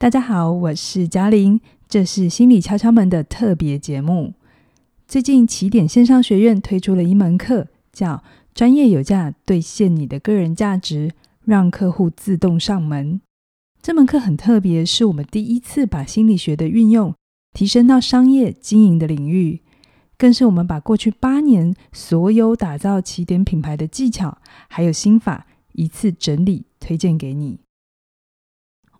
大家好，我是嘉玲，这是心理敲敲门的特别节目。最近起点线上学院推出了一门课，叫《专业有价，兑现你的个人价值，让客户自动上门》。这门课很特别，是我们第一次把心理学的运用提升到商业经营的领域，更是我们把过去八年所有打造起点品牌的技巧还有心法一次整理推荐给你。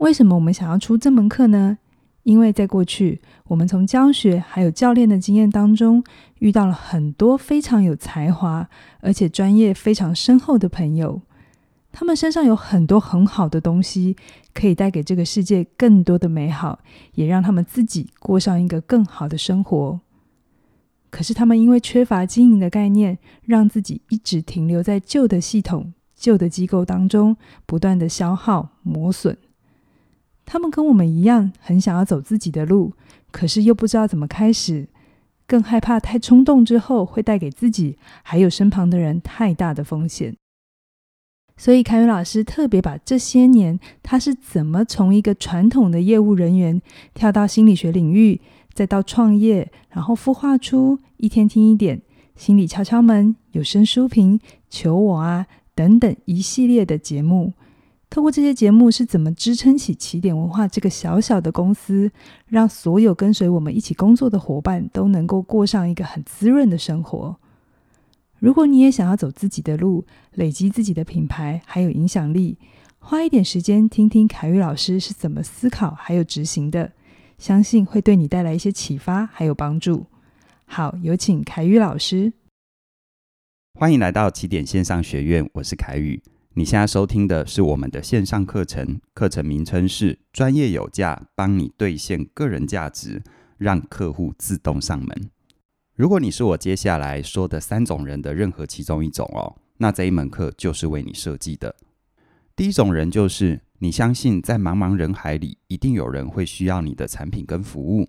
为什么我们想要出这门课呢？因为在过去，我们从教学还有教练的经验当中，遇到了很多非常有才华，而且专业非常深厚的朋友。他们身上有很多很好的东西，可以带给这个世界更多的美好，也让他们自己过上一个更好的生活。可是他们因为缺乏经营的概念，让自己一直停留在旧的系统、旧的机构当中，不断的消耗磨损。他们跟我们一样，很想要走自己的路，可是又不知道怎么开始，更害怕太冲动之后会带给自己还有身旁的人太大的风险。所以凯宇老师特别把这些年他是怎么从一个传统的业务人员跳到心理学领域，再到创业，然后孵化出一天听一点、心理敲敲门、有声书评、求我啊等等一系列的节目。透过这些节目是怎么支撑起起点文化这个小小的公司，让所有跟随我们一起工作的伙伴都能够过上一个很滋润的生活。如果你也想要走自己的路，累积自己的品牌还有影响力，花一点时间听听凯宇老师是怎么思考还有执行的，相信会对你带来一些启发还有帮助。好，有请凯宇老师。欢迎来到起点线上学院，我是凯宇。你现在收听的是我们的线上课程，课程名称是“专业有价，帮你兑现个人价值，让客户自动上门”。如果你是我接下来说的三种人的任何其中一种哦，那这一门课就是为你设计的。第一种人就是你相信在茫茫人海里，一定有人会需要你的产品跟服务，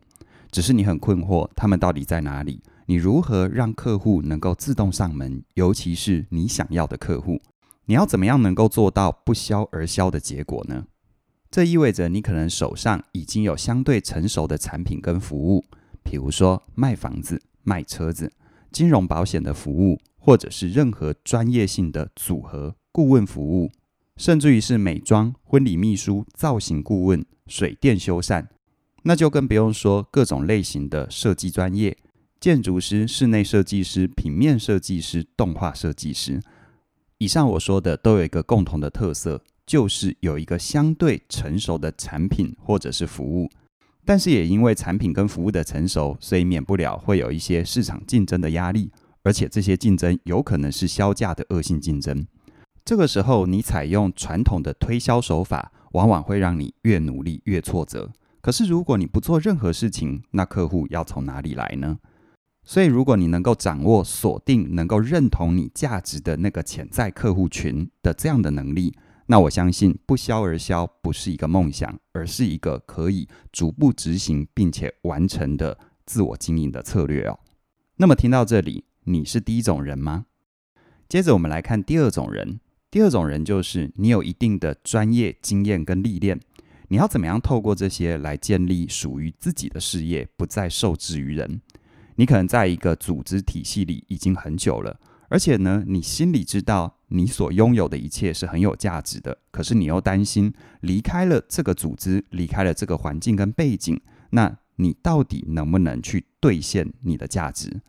只是你很困惑，他们到底在哪里？你如何让客户能够自动上门？尤其是你想要的客户。你要怎么样能够做到不销而销的结果呢？这意味着你可能手上已经有相对成熟的产品跟服务，比如说卖房子、卖车子、金融保险的服务，或者是任何专业性的组合顾问服务，甚至于是美妆、婚礼秘书、造型顾问、水电修缮，那就更不用说各种类型的设计专业，建筑师、室内设计师、平面设计师、动画设计师。以上我说的都有一个共同的特色，就是有一个相对成熟的产品或者是服务，但是也因为产品跟服务的成熟，所以免不了会有一些市场竞争的压力，而且这些竞争有可能是销价的恶性竞争。这个时候，你采用传统的推销手法，往往会让你越努力越挫折。可是如果你不做任何事情，那客户要从哪里来呢？所以，如果你能够掌握锁定能够认同你价值的那个潜在客户群的这样的能力，那我相信不销而销不是一个梦想，而是一个可以逐步执行并且完成的自我经营的策略哦。那么听到这里，你是第一种人吗？接着我们来看第二种人。第二种人就是你有一定的专业经验跟历练，你要怎么样透过这些来建立属于自己的事业，不再受制于人。你可能在一个组织体系里已经很久了，而且呢，你心里知道你所拥有的一切是很有价值的。可是你又担心离开了这个组织，离开了这个环境跟背景，那你到底能不能去兑现你的价值？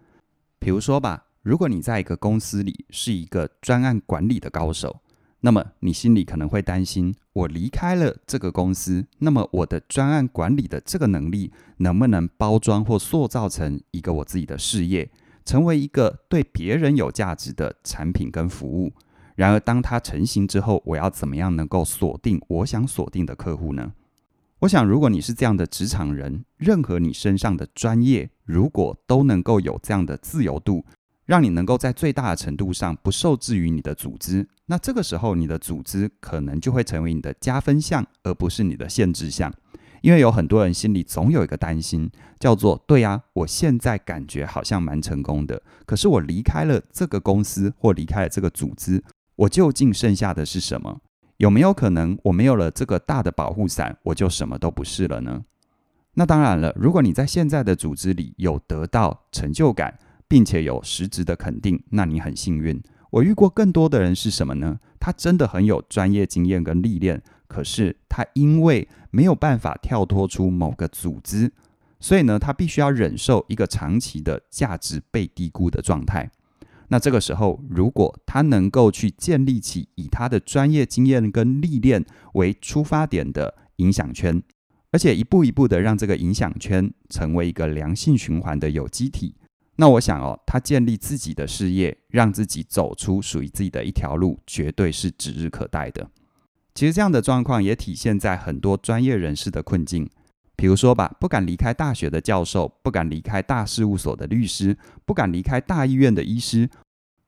比如说吧，如果你在一个公司里是一个专案管理的高手。那么你心里可能会担心，我离开了这个公司，那么我的专案管理的这个能力能不能包装或塑造成一个我自己的事业，成为一个对别人有价值的产品跟服务？然而，当它成型之后，我要怎么样能够锁定我想锁定的客户呢？我想，如果你是这样的职场人，任何你身上的专业，如果都能够有这样的自由度。让你能够在最大的程度上不受制于你的组织，那这个时候你的组织可能就会成为你的加分项，而不是你的限制项。因为有很多人心里总有一个担心，叫做“对呀，我现在感觉好像蛮成功的，可是我离开了这个公司或离开了这个组织，我究竟剩下的是什么？”有没有可能我没有了这个大的保护伞，我就什么都不是了呢？那当然了，如果你在现在的组织里有得到成就感，并且有实质的肯定，那你很幸运。我遇过更多的人是什么呢？他真的很有专业经验跟历练，可是他因为没有办法跳脱出某个组织，所以呢，他必须要忍受一个长期的价值被低估的状态。那这个时候，如果他能够去建立起以他的专业经验跟历练为出发点的影响圈，而且一步一步的让这个影响圈成为一个良性循环的有机体。那我想哦，他建立自己的事业，让自己走出属于自己的一条路，绝对是指日可待的。其实这样的状况也体现在很多专业人士的困境，比如说吧，不敢离开大学的教授，不敢离开大事务所的律师，不敢离开大医院的医师，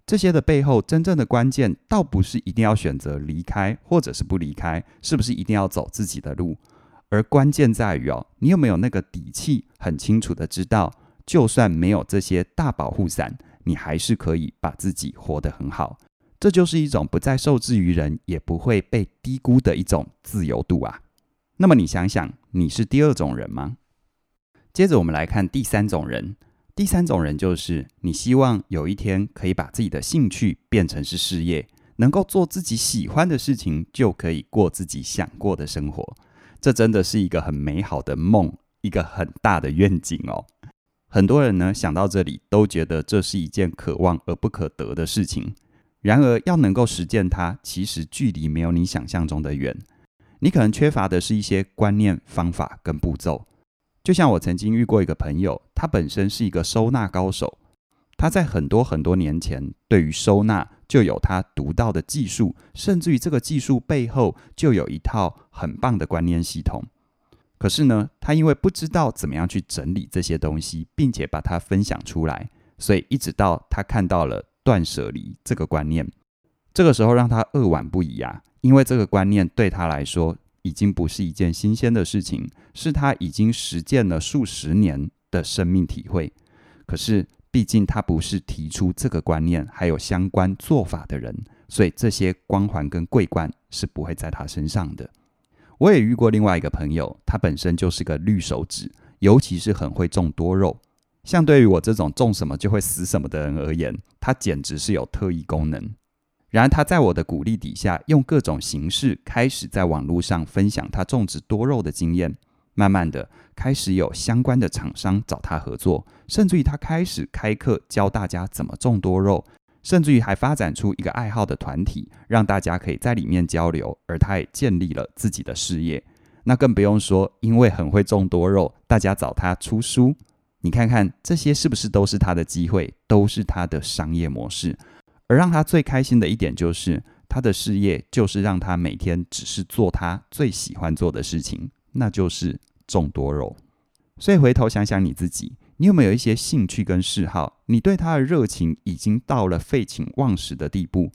这些的背后，真正的关键倒不是一定要选择离开，或者是不离开，是不是一定要走自己的路，而关键在于哦，你有没有那个底气，很清楚的知道。就算没有这些大保护伞，你还是可以把自己活得很好。这就是一种不再受制于人，也不会被低估的一种自由度啊。那么你想想，你是第二种人吗？接着我们来看第三种人。第三种人就是你希望有一天可以把自己的兴趣变成是事业，能够做自己喜欢的事情，就可以过自己想过的生活。这真的是一个很美好的梦，一个很大的愿景哦。很多人呢，想到这里都觉得这是一件可望而不可得的事情。然而，要能够实践它，其实距离没有你想象中的远。你可能缺乏的是一些观念、方法跟步骤。就像我曾经遇过一个朋友，他本身是一个收纳高手，他在很多很多年前对于收纳就有他独到的技术，甚至于这个技术背后就有一套很棒的观念系统。可是呢，他因为不知道怎么样去整理这些东西，并且把它分享出来，所以一直到他看到了断舍离这个观念，这个时候让他扼腕不已啊！因为这个观念对他来说已经不是一件新鲜的事情，是他已经实践了数十年的生命体会。可是毕竟他不是提出这个观念还有相关做法的人，所以这些光环跟桂冠是不会在他身上的。我也遇过另外一个朋友，他本身就是个绿手指，尤其是很会种多肉。相对于我这种种什么就会死什么的人而言，他简直是有特异功能。然而他在我的鼓励底下，用各种形式开始在网络上分享他种植多肉的经验。慢慢的，开始有相关的厂商找他合作，甚至于他开始开课教大家怎么种多肉。甚至于还发展出一个爱好的团体，让大家可以在里面交流，而他也建立了自己的事业。那更不用说，因为很会种多肉，大家找他出书。你看看这些是不是都是他的机会，都是他的商业模式？而让他最开心的一点就是，他的事业就是让他每天只是做他最喜欢做的事情，那就是种多肉。所以回头想想你自己。你有没有一些兴趣跟嗜好？你对它的热情已经到了废寝忘食的地步，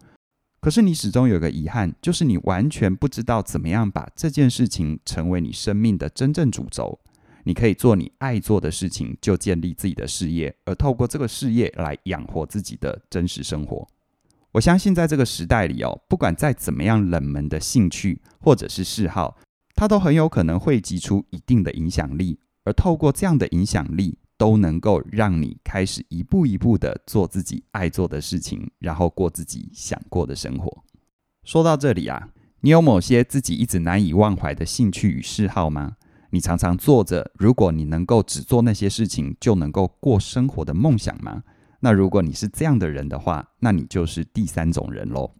可是你始终有个遗憾，就是你完全不知道怎么样把这件事情成为你生命的真正主轴。你可以做你爱做的事情，就建立自己的事业，而透过这个事业来养活自己的真实生活。我相信在这个时代里哦，不管再怎么样冷门的兴趣或者是嗜好，它都很有可能汇集出一定的影响力，而透过这样的影响力。都能够让你开始一步一步的做自己爱做的事情，然后过自己想过的生活。说到这里啊，你有某些自己一直难以忘怀的兴趣与嗜好吗？你常常做着，如果你能够只做那些事情就能够过生活的梦想吗？那如果你是这样的人的话，那你就是第三种人喽。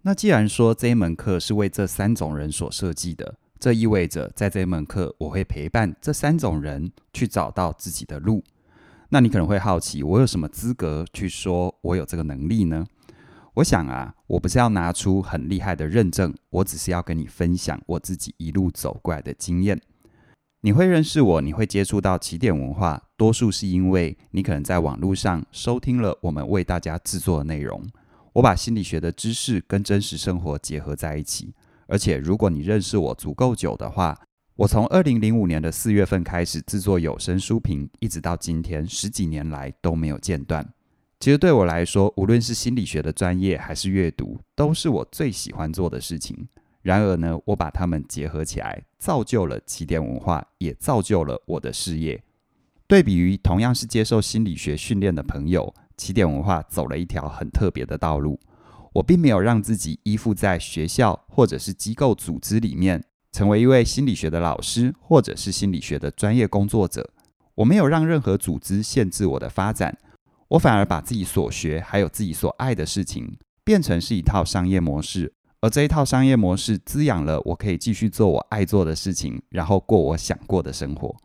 那既然说这一门课是为这三种人所设计的。这意味着，在这门课，我会陪伴这三种人去找到自己的路。那你可能会好奇，我有什么资格去说我有这个能力呢？我想啊，我不是要拿出很厉害的认证，我只是要跟你分享我自己一路走过来的经验。你会认识我，你会接触到起点文化，多数是因为你可能在网络上收听了我们为大家制作的内容。我把心理学的知识跟真实生活结合在一起。而且，如果你认识我足够久的话，我从二零零五年的四月份开始制作有声书评，一直到今天十几年来都没有间断。其实对我来说，无论是心理学的专业还是阅读，都是我最喜欢做的事情。然而呢，我把它们结合起来，造就了起点文化，也造就了我的事业。对比于同样是接受心理学训练的朋友，起点文化走了一条很特别的道路。我并没有让自己依附在学校或者是机构组织里面，成为一位心理学的老师或者是心理学的专业工作者。我没有让任何组织限制我的发展，我反而把自己所学还有自己所爱的事情，变成是一套商业模式。而这一套商业模式滋养了我可以继续做我爱做的事情，然后过我想过的生活。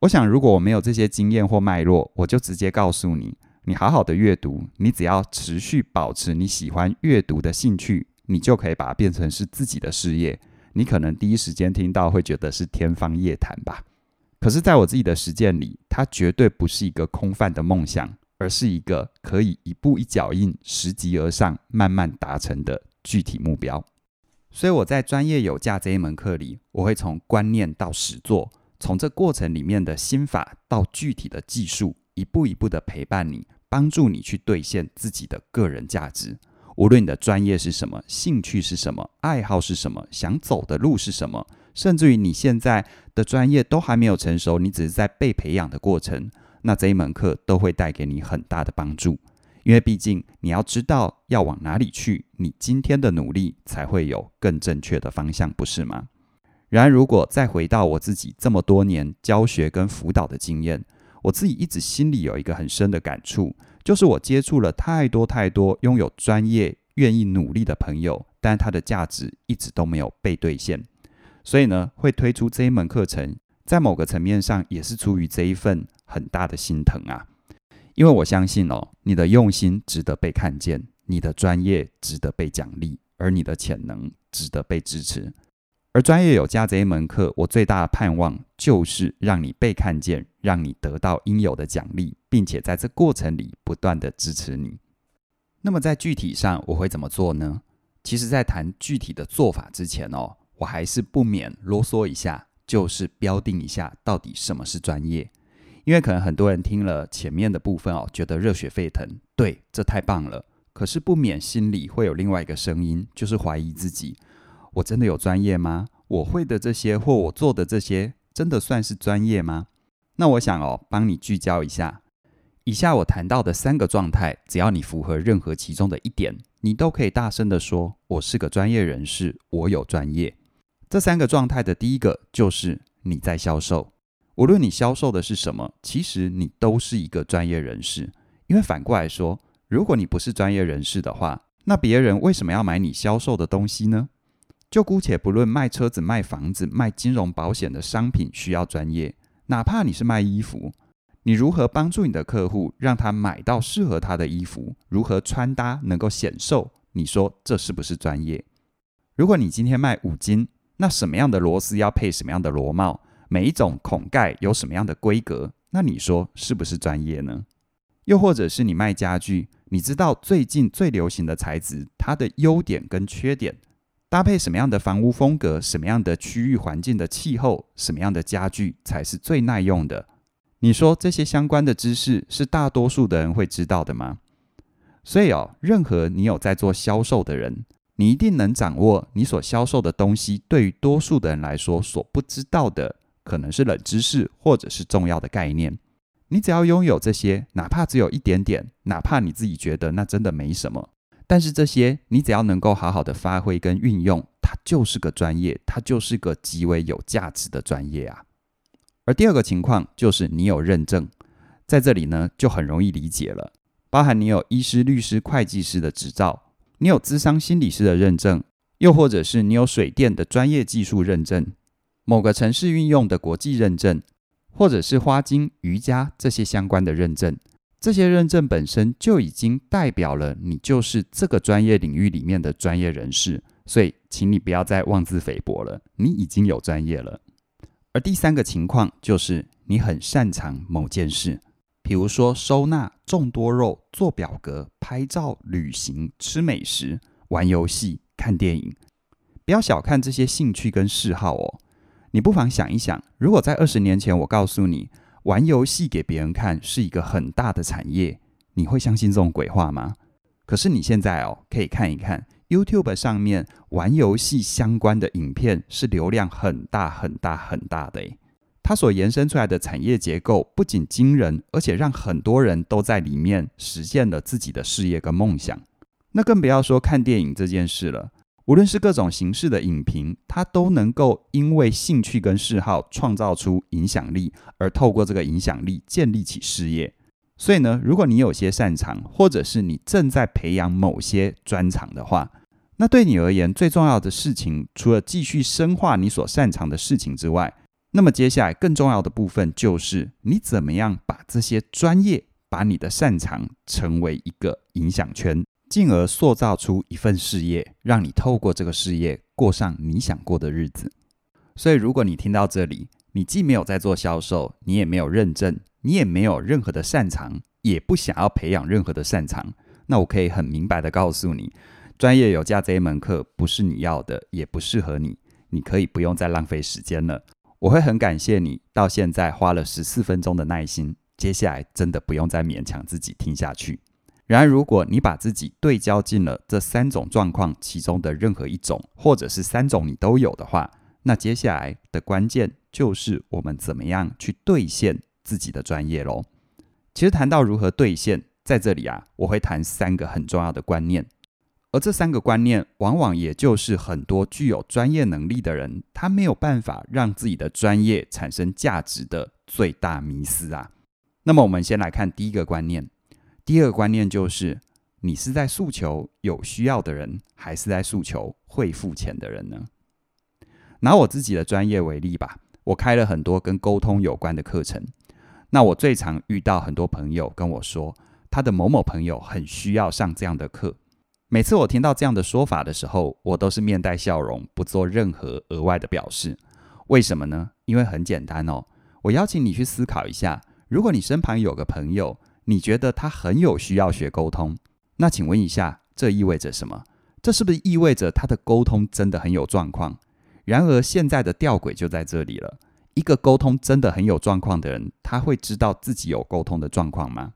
我想，如果我没有这些经验或脉络，我就直接告诉你：你好好的阅读，你只要持续保持你喜欢阅读的兴趣，你就可以把它变成是自己的事业。你可能第一时间听到会觉得是天方夜谭吧。可是，在我自己的实践里，它绝对不是一个空泛的梦想，而是一个可以一步一脚印、拾级而上、慢慢达成的。具体目标，所以我在专业有价这一门课里，我会从观念到实作，从这过程里面的心法到具体的技术，一步一步的陪伴你，帮助你去兑现自己的个人价值。无论你的专业是什么，兴趣是什么，爱好是什么，想走的路是什么，甚至于你现在的专业都还没有成熟，你只是在被培养的过程，那这一门课都会带给你很大的帮助。因为毕竟你要知道要往哪里去，你今天的努力才会有更正确的方向，不是吗？然而，如果再回到我自己这么多年教学跟辅导的经验，我自己一直心里有一个很深的感触，就是我接触了太多太多拥有专业、愿意努力的朋友，但他的价值一直都没有被兑现。所以呢，会推出这一门课程，在某个层面上也是出于这一份很大的心疼啊。因为我相信哦，你的用心值得被看见，你的专业值得被奖励，而你的潜能值得被支持。而专业有价这一门课，我最大的盼望就是让你被看见，让你得到应有的奖励，并且在这过程里不断的支持你。那么在具体上我会怎么做呢？其实，在谈具体的做法之前哦，我还是不免啰嗦一下，就是标定一下到底什么是专业。因为可能很多人听了前面的部分哦，觉得热血沸腾，对，这太棒了。可是不免心里会有另外一个声音，就是怀疑自己：我真的有专业吗？我会的这些或我做的这些，真的算是专业吗？那我想哦，帮你聚焦一下，以下我谈到的三个状态，只要你符合任何其中的一点，你都可以大声地说：我是个专业人士，我有专业。这三个状态的第一个就是你在销售。无论你销售的是什么，其实你都是一个专业人士。因为反过来说，如果你不是专业人士的话，那别人为什么要买你销售的东西呢？就姑且不论卖车子、卖房子、卖金融保险的商品需要专业，哪怕你是卖衣服，你如何帮助你的客户让他买到适合他的衣服，如何穿搭能够显瘦？你说这是不是专业？如果你今天卖五金，那什么样的螺丝要配什么样的螺帽？每一种孔盖有什么样的规格？那你说是不是专业呢？又或者是你卖家具，你知道最近最流行的材质，它的优点跟缺点，搭配什么样的房屋风格，什么样的区域环境的气候，什么样的家具才是最耐用的？你说这些相关的知识是大多数的人会知道的吗？所以哦，任何你有在做销售的人，你一定能掌握你所销售的东西，对于多数的人来说所不知道的。可能是冷知识，或者是重要的概念。你只要拥有这些，哪怕只有一点点，哪怕你自己觉得那真的没什么，但是这些你只要能够好好的发挥跟运用，它就是个专业，它就是个极为有价值的专业啊。而第二个情况就是你有认证，在这里呢就很容易理解了，包含你有医师、律师、会计师的执照，你有咨商心理师的认证，又或者是你有水电的专业技术认证。某个城市运用的国际认证，或者是花精、瑜伽这些相关的认证，这些认证本身就已经代表了你就是这个专业领域里面的专业人士。所以，请你不要再妄自菲薄了，你已经有专业了。而第三个情况就是你很擅长某件事，比如说收纳、种多肉、做表格、拍照、旅行、吃美食、玩游戏、看电影。不要小看这些兴趣跟嗜好哦。你不妨想一想，如果在二十年前我告诉你玩游戏给别人看是一个很大的产业，你会相信这种鬼话吗？可是你现在哦，可以看一看，YouTube 上面玩游戏相关的影片是流量很大很大很大的诶。它所延伸出来的产业结构不仅惊人，而且让很多人都在里面实现了自己的事业跟梦想。那更不要说看电影这件事了。无论是各种形式的影评，它都能够因为兴趣跟嗜好创造出影响力，而透过这个影响力建立起事业。所以呢，如果你有些擅长，或者是你正在培养某些专长的话，那对你而言最重要的事情，除了继续深化你所擅长的事情之外，那么接下来更重要的部分就是你怎么样把这些专业，把你的擅长成为一个影响圈。进而塑造出一份事业，让你透过这个事业过上你想过的日子。所以，如果你听到这里，你既没有在做销售，你也没有认证，你也没有任何的擅长，也不想要培养任何的擅长，那我可以很明白的告诉你，专业有价这一门课不是你要的，也不适合你，你可以不用再浪费时间了。我会很感谢你到现在花了十四分钟的耐心，接下来真的不用再勉强自己听下去。然而，如果你把自己对焦进了这三种状况其中的任何一种，或者是三种你都有的话，那接下来的关键就是我们怎么样去兑现自己的专业喽。其实谈到如何兑现，在这里啊，我会谈三个很重要的观念，而这三个观念往往也就是很多具有专业能力的人，他没有办法让自己的专业产生价值的最大迷思啊。那么，我们先来看第一个观念。第二个观念就是，你是在诉求有需要的人，还是在诉求会付钱的人呢？拿我自己的专业为例吧，我开了很多跟沟通有关的课程。那我最常遇到很多朋友跟我说，他的某某朋友很需要上这样的课。每次我听到这样的说法的时候，我都是面带笑容，不做任何额外的表示。为什么呢？因为很简单哦。我邀请你去思考一下，如果你身旁有个朋友，你觉得他很有需要学沟通，那请问一下，这意味着什么？这是不是意味着他的沟通真的很有状况？然而，现在的吊诡就在这里了。一个沟通真的很有状况的人，他会知道自己有沟通的状况吗？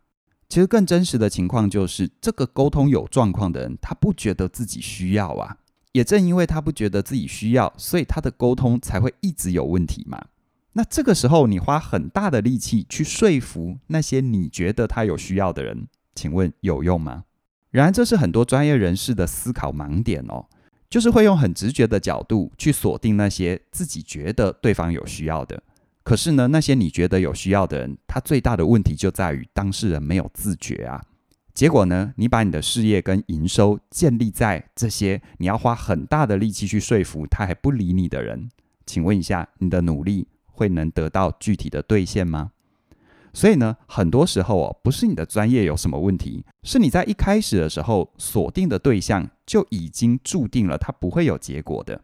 其实更真实的情况就是，这个沟通有状况的人，他不觉得自己需要啊。也正因为他不觉得自己需要，所以他的沟通才会一直有问题嘛。那这个时候，你花很大的力气去说服那些你觉得他有需要的人，请问有用吗？然而，这是很多专业人士的思考盲点哦，就是会用很直觉的角度去锁定那些自己觉得对方有需要的。可是呢，那些你觉得有需要的人，他最大的问题就在于当事人没有自觉啊。结果呢，你把你的事业跟营收建立在这些你要花很大的力气去说服他还不理你的人，请问一下，你的努力，会能得到具体的兑现吗？所以呢，很多时候哦，不是你的专业有什么问题，是你在一开始的时候锁定的对象就已经注定了它不会有结果的。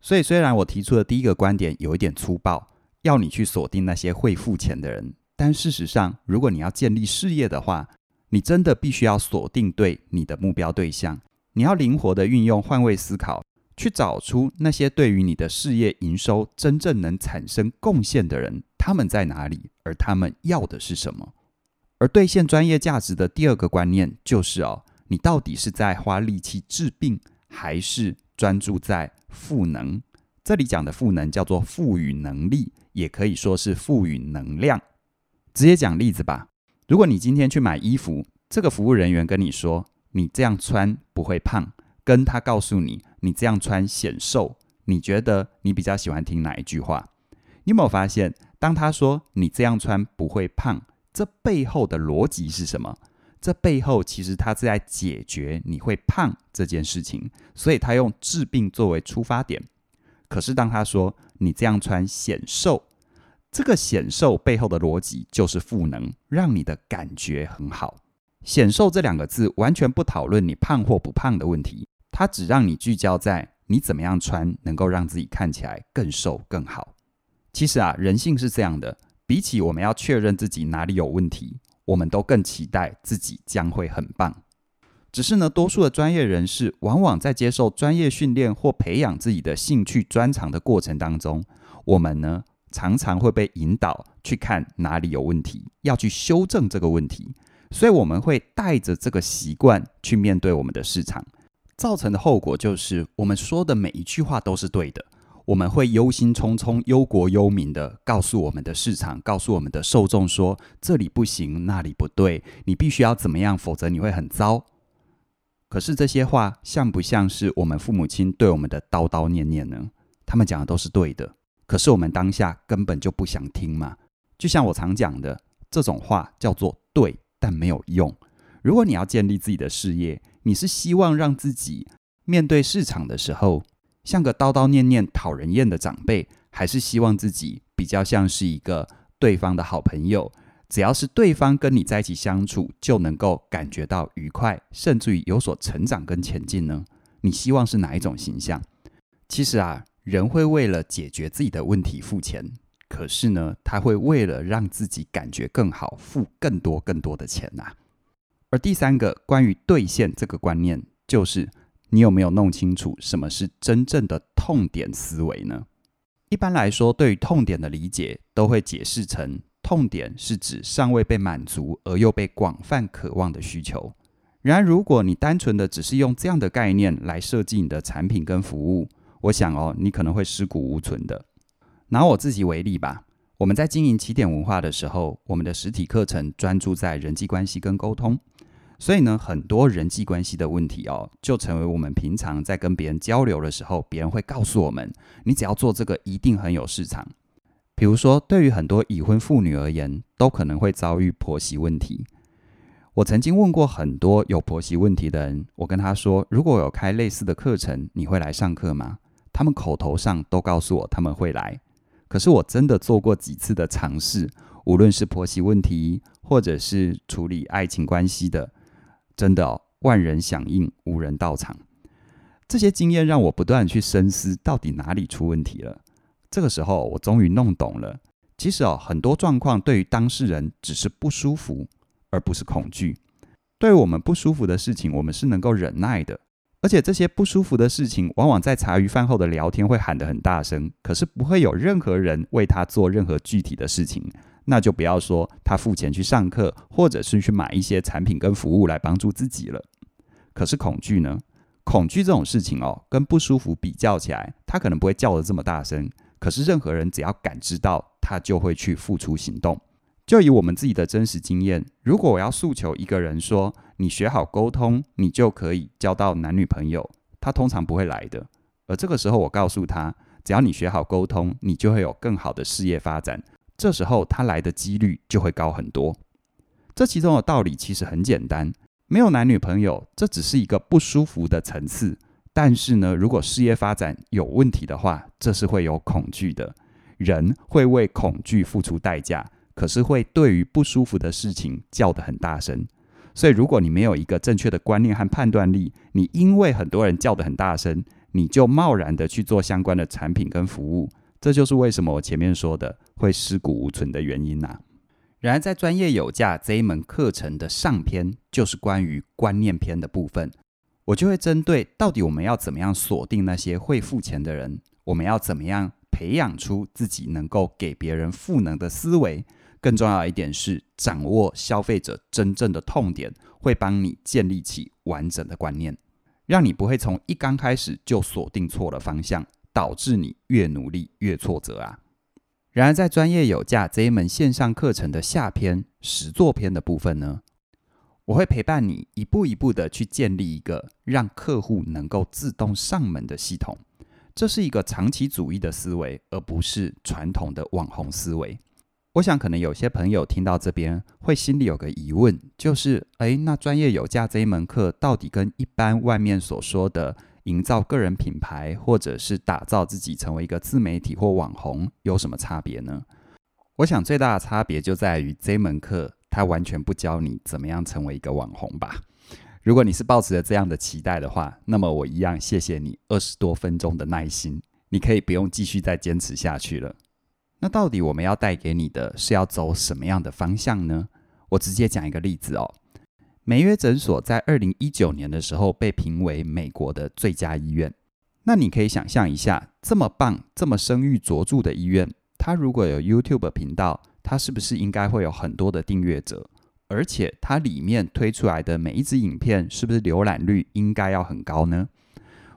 所以，虽然我提出的第一个观点有一点粗暴，要你去锁定那些会付钱的人，但事实上，如果你要建立事业的话，你真的必须要锁定对你的目标对象，你要灵活的运用换位思考。去找出那些对于你的事业营收真正能产生贡献的人，他们在哪里？而他们要的是什么？而兑现专业价值的第二个观念就是哦，你到底是在花力气治病，还是专注在赋能？这里讲的赋能叫做赋予能力，也可以说是赋予能量。直接讲例子吧，如果你今天去买衣服，这个服务人员跟你说，你这样穿不会胖。跟他告诉你，你这样穿显瘦，你觉得你比较喜欢听哪一句话？你有没有发现，当他说你这样穿不会胖，这背后的逻辑是什么？这背后其实他是在解决你会胖这件事情，所以他用治病作为出发点。可是当他说你这样穿显瘦，这个显瘦背后的逻辑就是赋能，让你的感觉很好。显瘦这两个字完全不讨论你胖或不胖的问题。它只让你聚焦在你怎么样穿能够让自己看起来更瘦更好。其实啊，人性是这样的，比起我们要确认自己哪里有问题，我们都更期待自己将会很棒。只是呢，多数的专业人士往往在接受专业训练或培养自己的兴趣专长的过程当中，我们呢常常会被引导去看哪里有问题，要去修正这个问题。所以我们会带着这个习惯去面对我们的市场。造成的后果就是我们说的每一句话都是对的。我们会忧心忡忡、忧国忧民的告诉我们的市场，告诉我们的受众说：这里不行，那里不对，你必须要怎么样，否则你会很糟。可是这些话像不像是我们父母亲对我们的叨叨念念呢？他们讲的都是对的，可是我们当下根本就不想听嘛。就像我常讲的，这种话叫做对，但没有用。如果你要建立自己的事业，你是希望让自己面对市场的时候，像个叨叨念念、讨人厌的长辈，还是希望自己比较像是一个对方的好朋友？只要是对方跟你在一起相处，就能够感觉到愉快，甚至于有所成长跟前进呢？你希望是哪一种形象？其实啊，人会为了解决自己的问题付钱，可是呢，他会为了让自己感觉更好，付更多更多的钱呐、而第三个关于兑现这个观念，就是。你有没有弄清楚什么是真正的痛点思维呢？一般来说，对于痛点的理解都会解释成，痛点是指尚未被满足而又被广泛渴望的需求。然而，如果你单纯的只是用这样的概念来设计你的产品跟服务，我想哦，你可能会尸骨无存的。拿我自己为例吧，我们在经营起点文化的时候，我们的实体课程专注在人际关系跟沟通。所以呢，很多人际关系的问题哦，就成为我们平常在跟别人交流的时候，别人会告诉我们：你只要做这个，一定很有市场。比如说，对于很多已婚妇女而言，都可能会遭遇婆媳问题。我曾经问过很多有婆媳问题的人，我跟他说：如果有开类似的课程，你会来上课吗？他们口头上都告诉我他们会来，可是我真的做过几次的尝试，无论是婆媳问题，或者是处理爱情关系的。真的哦，万人响应，无人到场。这些经验让我不断去深思，到底哪里出问题了。这个时候，我终于弄懂了。其实哦，很多状况对于当事人只是不舒服，而不是恐惧。对我们不舒服的事情，我们是能够忍耐的。而且这些不舒服的事情，往往在茶余饭后的聊天会喊得很大声，可是不会有任何人为他做任何具体的事情。那就不要说他付钱去上课，或者是去买一些产品跟服务来帮助自己了。可是恐惧呢？恐惧这种事情哦，跟不舒服比较起来，他可能不会叫得这么大声。可是任何人只要感知到，他就会去付出行动。就以我们自己的真实经验，如果我要诉求一个人说，你学好沟通，你就可以交到男女朋友，他通常不会来的。而这个时候，我告诉他，只要你学好沟通，你就会有更好的事业发展。这时候他来的几率就会高很多。这其中的道理其实很简单，没有男女朋友，这只是一个不舒服的层次。但是呢，如果事业发展有问题的话，这是会有恐惧的。人会为恐惧付出代价，可是会对于不舒服的事情叫得很大声。所以，如果你没有一个正确的观念和判断力，你因为很多人叫得很大声，你就贸然的去做相关的产品跟服务。这就是为什么我前面说的会尸骨无存的原因呐、然而，在专业有价这一门课程的上篇，就是关于观念篇的部分，我就会针对到底我们要怎么样锁定那些会付钱的人，我们要怎么样培养出自己能够给别人赋能的思维。更重要一点是，掌握消费者真正的痛点，会帮你建立起完整的观念，让你不会从一刚开始就锁定错了方向。导致你越努力越挫折啊！然而，在专业有价这一门线上课程的下篇实作篇的部分呢，我会陪伴你一步一步的去建立一个让客户能够自动上门的系统。这是一个长期主义的思维，而不是传统的网红思维。我想，可能有些朋友听到这边会心里有个疑问，就是：诶，那专业有价这一门课到底跟一般外面所说的？营造个人品牌，或者是打造自己成为一个自媒体或网红，有什么差别呢？我想最大的差别就在于这门课，它完全不教你怎么样成为一个网红吧。如果你是抱持着这样的期待的话，那么我一样谢谢你二十多分钟的耐心，你可以不用继续再坚持下去了。那到底我们要带给你的是要走什么样的方向呢？我直接讲一个例子哦。梅约诊所在二零一九年的时候被评为美国的最佳医院。那你可以想象一下，这么棒、这么声誉卓著的医院，它如果有 YouTube 频道，它是不是应该会有很多的订阅者？而且它里面推出来的每一支影片，是不是浏览率应该要很高呢？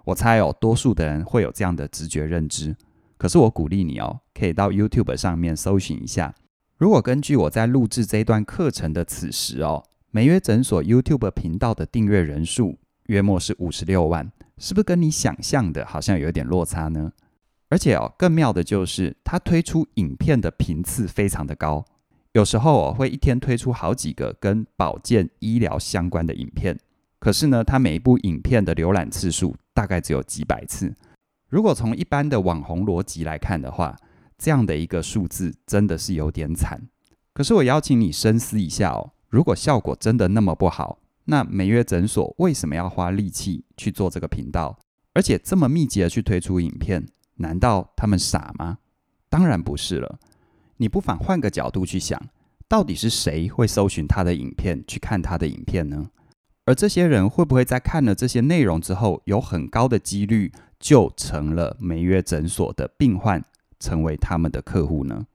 我猜哦，多数的人会有这样的直觉认知。可是我鼓励你哦，可以到 YouTube 上面搜寻一下。如果根据我在录制这一段课程的此时哦，梅约诊所 YouTube 频道的订阅人数约莫是五十六万，是不是跟你想象的好像有点落差呢？而且哦，更妙的就是它推出影片的频次非常的高。有时候哦，会一天推出好几个跟保健医疗相关的影片，可是呢，它每一部影片的浏览次数大概只有几百次。如果从一般的网红逻辑来看的话，这样的一个数字真的是有点惨。可是我邀请你深思一下哦，如果效果真的那么不好，那梅约诊所为什么要花力气去做这个频道，而且这么密集的去推出影片？难道他们傻吗？当然不是了。你不妨换个角度去想，到底是谁会搜寻他的影片，去看他的影片呢？而这些人会不会在看了这些内容之后，有很高的几率就成了梅约诊所的病患，成为他们的客户呢？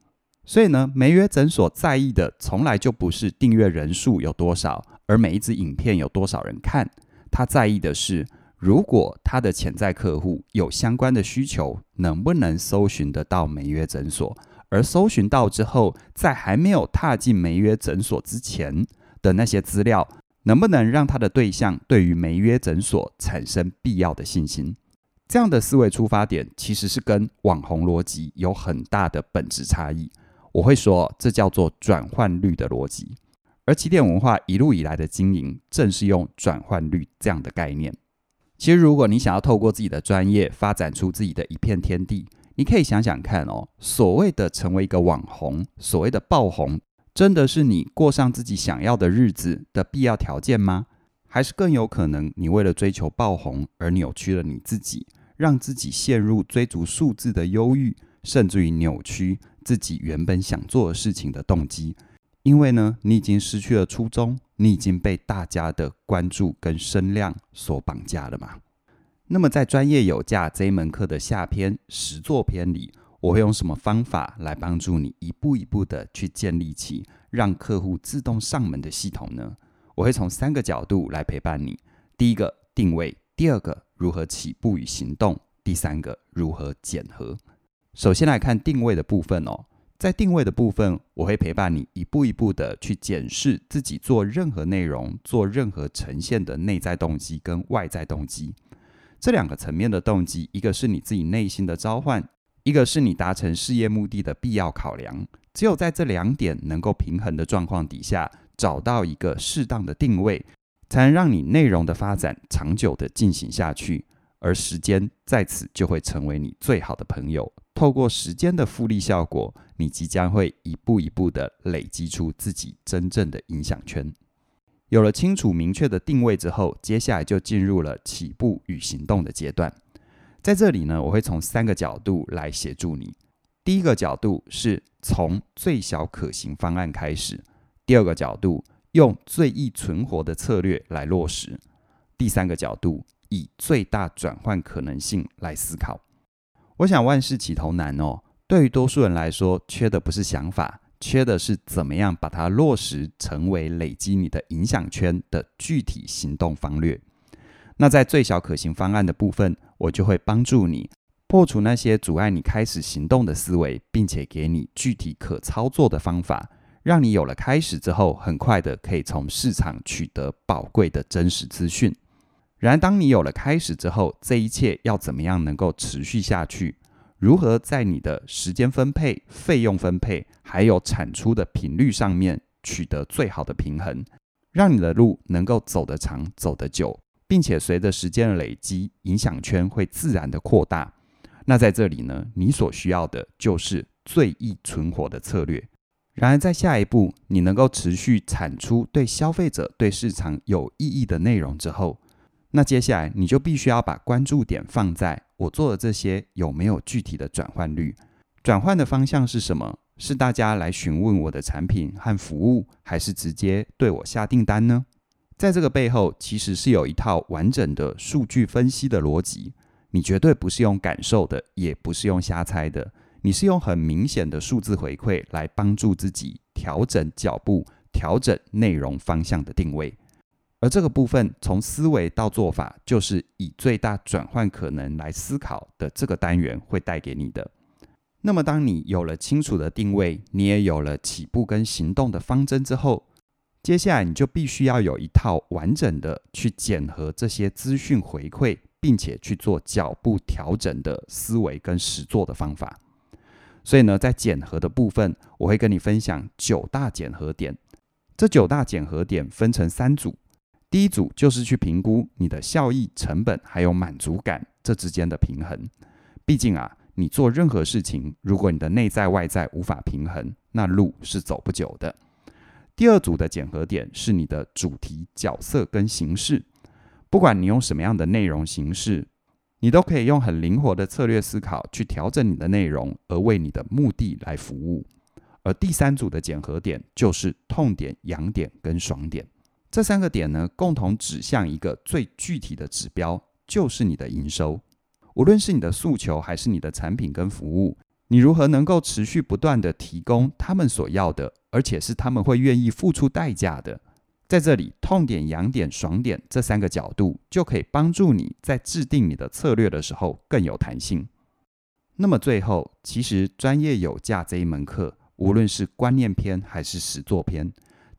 所以呢，梅约诊所在意的从来就不是订阅人数有多少，而每一支影片有多少人看，他在意的是，如果他的潜在客户有相关的需求，能不能搜寻得到梅约诊所？而搜寻到之后，在还没有踏进梅约诊所之前的那些资料，能不能让他的对象对于梅约诊所产生必要的信心？这样的思维出发点其实是跟网红逻辑有很大的本质差异。我会说，这叫做转换率的逻辑。而起点文化一路以来的经营，正是用转换率这样的概念。其实，如果你想要透过自己的专业发展出自己的一片天地，你可以想想看哦，所谓的成为一个网红，所谓的爆红，真的是你过上自己想要的日子的必要条件吗？还是更有可能，你为了追求爆红而扭曲了你自己，让自己陷入追逐数字的忧郁，甚至于扭曲自己原本想做的事情的动机？因为呢，你已经失去了初衷，你已经被大家的关注跟声量所绑架了嘛？那么，在专业有价这一门课的下篇实作篇里，我会用什么方法来帮助你一步一步的去建立起让客户自动上门的系统呢？我会从三个角度来陪伴你：第一个，定位；第二个，如何起步与行动；第三个，如何检核。首先来看定位的部分哦，在定位的部分，我会陪伴你一步一步的去检视自己做任何内容、做任何呈现的内在动机跟外在动机。这两个层面的动机，一个是你自己内心的召唤，一个是你达成事业目的的必要考量。只有在这两点能够平衡的状况底下，找到一个适当的定位，才能让你内容的发展长久的进行下去。而时间在此就会成为你最好的朋友。透过时间的复利效果，你即将会一步一步的累积出自己真正的影响圈。有了清楚明确的定位之后，接下来就进入了起步与行动的阶段。在这里呢，我会从三个角度来协助你。第一个角度是从最小可行方案开始；第二个角度用最易存活的策略来落实；第三个角度以最大转换可能性来思考。我想万事起头难哦，对于多数人来说，缺的不是想法。缺的是怎么样把它落实成为累积你的影响圈的具体行动方略。那在最小可行方案的部分，我就会帮助你破除那些阻碍你开始行动的思维，并且给你具体可操作的方法，让你有了开始之后，很快的可以从市场取得宝贵的真实资讯。然而，当你有了开始之后，这一切要怎么样能够持续下去？如何在你的时间分配、费用分配，还有产出的频率上面取得最好的平衡，让你的路能够走得长、走得久，并且随着时间的累积，影响圈会自然的扩大。那在这里呢，你所需要的就是最易存活的策略。然而，在下一步，你能够持续产出对消费者、对市场有意义的内容之后，那接下来你就必须要把关注点放在我做的这些有没有具体的转换率？转换的方向是什么？是大家来询问我的产品和服务，还是直接对我下订单呢？在这个背后，其实是有一套完整的数据分析的逻辑。你绝对不是用感受的，也不是用瞎猜的，你是用很明显的数字回馈来帮助自己调整脚步、调整内容方向的定位。而这个部分从思维到做法，就是以最大转换可能来思考的这个单元会带给你的。那么，当你有了清楚的定位，你也有了起步跟行动的方针之后，接下来你就必须要有一套完整的去检核这些资讯回馈，并且去做脚步调整的思维跟实作的方法。所以呢，在检核的部分，我会跟你分享九大检核点。这九大检核点分成三组，第一组就是去评估你的效益、成本还有满足感这之间的平衡。毕竟啊。你做任何事情，如果你的内在外在无法平衡，那路是走不久的。第二组的检核点是你的主题、角色跟形式。不管你用什么样的内容形式，你都可以用很灵活的策略思考去调整你的内容，而为你的目的来服务。而第三组的检核点就是痛点、痒点跟爽点。这三个点呢，共同指向一个最具体的指标，就是你的营收。无论是你的诉求还是你的产品跟服务，你如何能够持续不断地提供他们所要的，而且是他们会愿意付出代价的？在这里，痛点、痒点、爽点这三个角度就可以帮助你在制定你的策略的时候更有弹性。那么最后，其实专业有价这一门课，无论是观念篇还是实作篇，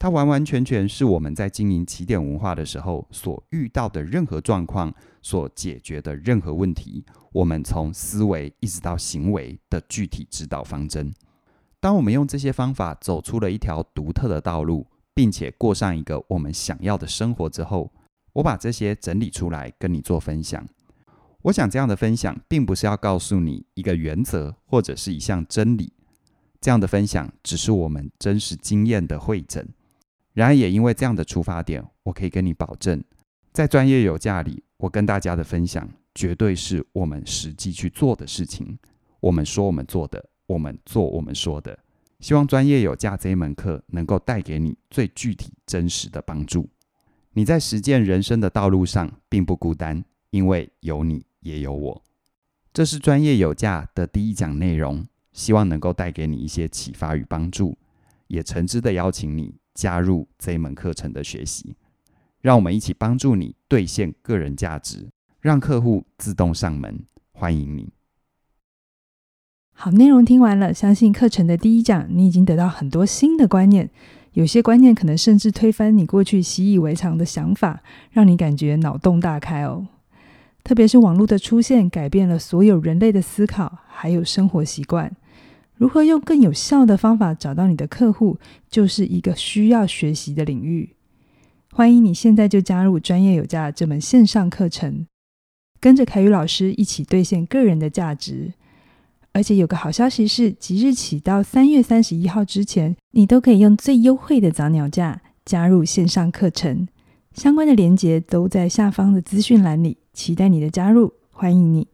它完完全全是我们在经营起点文化的时候所遇到的任何状况。所解决的任何问题，我们从思维一直到行为的具体指导方针。当我们用这些方法走出了一条独特的道路，并且过上一个我们想要的生活之后，我把这些整理出来跟你做分享。我想这样的分享并不是要告诉你一个原则或者是一项真理，这样的分享只是我们真实经验的汇整。然而，也因为这样的出发点，我可以跟你保证，在专业有价里。我跟大家的分享，绝对是我们实际去做的事情。我们说我们做的，我们做我们说的。希望专业有价这一门课能够带给你最具体、真实的帮助。你在实践人生的道路上并不孤单，因为有你也有我。这是专业有价的第一讲内容，希望能够带给你一些启发与帮助，也诚挚的邀请你加入这一门课程的学习。让我们一起帮助你兑现个人价值，让客户自动上门。欢迎你。好，内容听完了，相信课程的第一讲你已经得到很多新的观念，有些观念可能甚至推翻你过去习以为常的想法，让你感觉脑洞大开哦。特别是网络的出现，改变了所有人类的思考，还有生活习惯。如何用更有效的方法找到你的客户，就是一个需要学习的领域。欢迎你现在就加入专业有价这门线上课程，跟着凯宇老师一起兑现个人的价值。而且有个好消息是，即日起到三月三十一号之前，你都可以用最优惠的早鸟价加入线上课程。相关的链接都在下方的资讯栏里，期待你的加入，欢迎你。